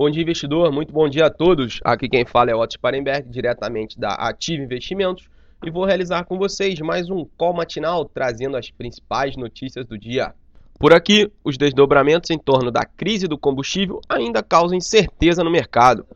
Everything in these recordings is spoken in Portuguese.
Bom dia, investidor. Muito bom dia a todos. Aqui quem fala é Otto Sparenberg, diretamente da Ative Investimentos, e vou realizar com vocês mais um call matinal trazendo as principais notícias do dia. Por aqui, os desdobramentos em torno da crise do combustível ainda causam incerteza no mercado.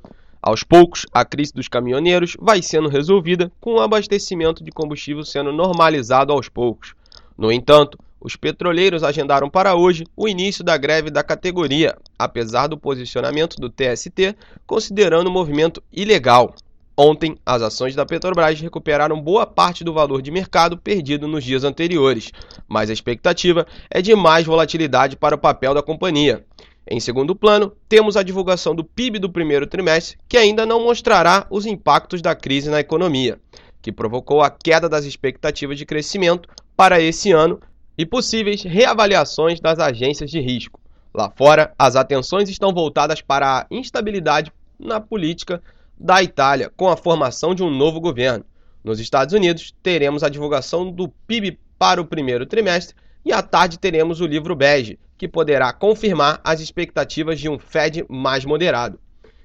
Aos poucos, a crise dos caminhoneiros vai sendo resolvida com o abastecimento de combustível sendo normalizado aos poucos. No entanto, os petroleiros agendaram para hoje o início da greve da categoria, apesar do posicionamento do TST considerando o movimento ilegal. Ontem, as ações da Petrobras recuperaram boa parte do valor de mercado perdido nos dias anteriores, mas a expectativa é de mais volatilidade para o papel da companhia. Em segundo plano, temos a divulgação do PIB do primeiro trimestre, que ainda não mostrará os impactos da crise na economia, que provocou a queda das expectativas de crescimento para esse ano e possíveis reavaliações das agências de risco. Lá fora, as atenções estão voltadas para a instabilidade na política da Itália, com a formação de um novo governo. Nos Estados Unidos, teremos a divulgação do PIB para o primeiro trimestre e à tarde teremos o livro bege, que poderá confirmar as expectativas de um Fed mais moderado.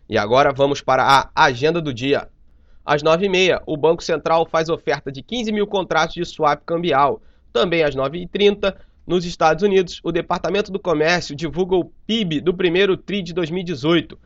E agora vamos para a agenda do dia. Às 9h30, o Banco Central faz oferta de 15 mil contratos de swap cambial, também às 9h30, nos Estados Unidos, o Departamento do Comércio divulga o PIB do primeiro TRI de 2018.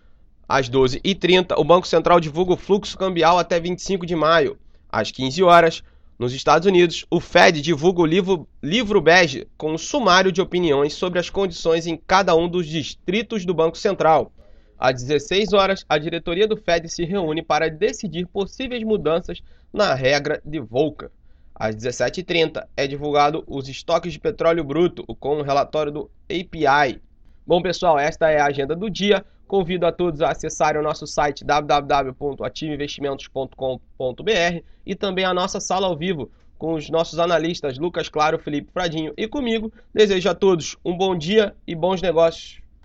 Às 12h30, o Banco Central divulga o fluxo cambial até 25 de maio. Às 15 horas, nos Estados Unidos, o Fed divulga o livro, livro bege com um sumário de opiniões sobre as condições em cada um dos distritos do Banco Central. Às 16 horas, a diretoria do Fed se reúne para decidir possíveis mudanças na regra de Volcker. Às 17h30 é divulgado os estoques de petróleo bruto com o relatório do API. Bom, pessoal, esta é a agenda do dia. Convido a todos a acessarem o nosso site www.ativeinvestimentos.com.br e também a nossa sala ao vivo com os nossos analistas Lucas Claro, Felipe Fradinho e comigo. Desejo a todos um bom dia e bons negócios.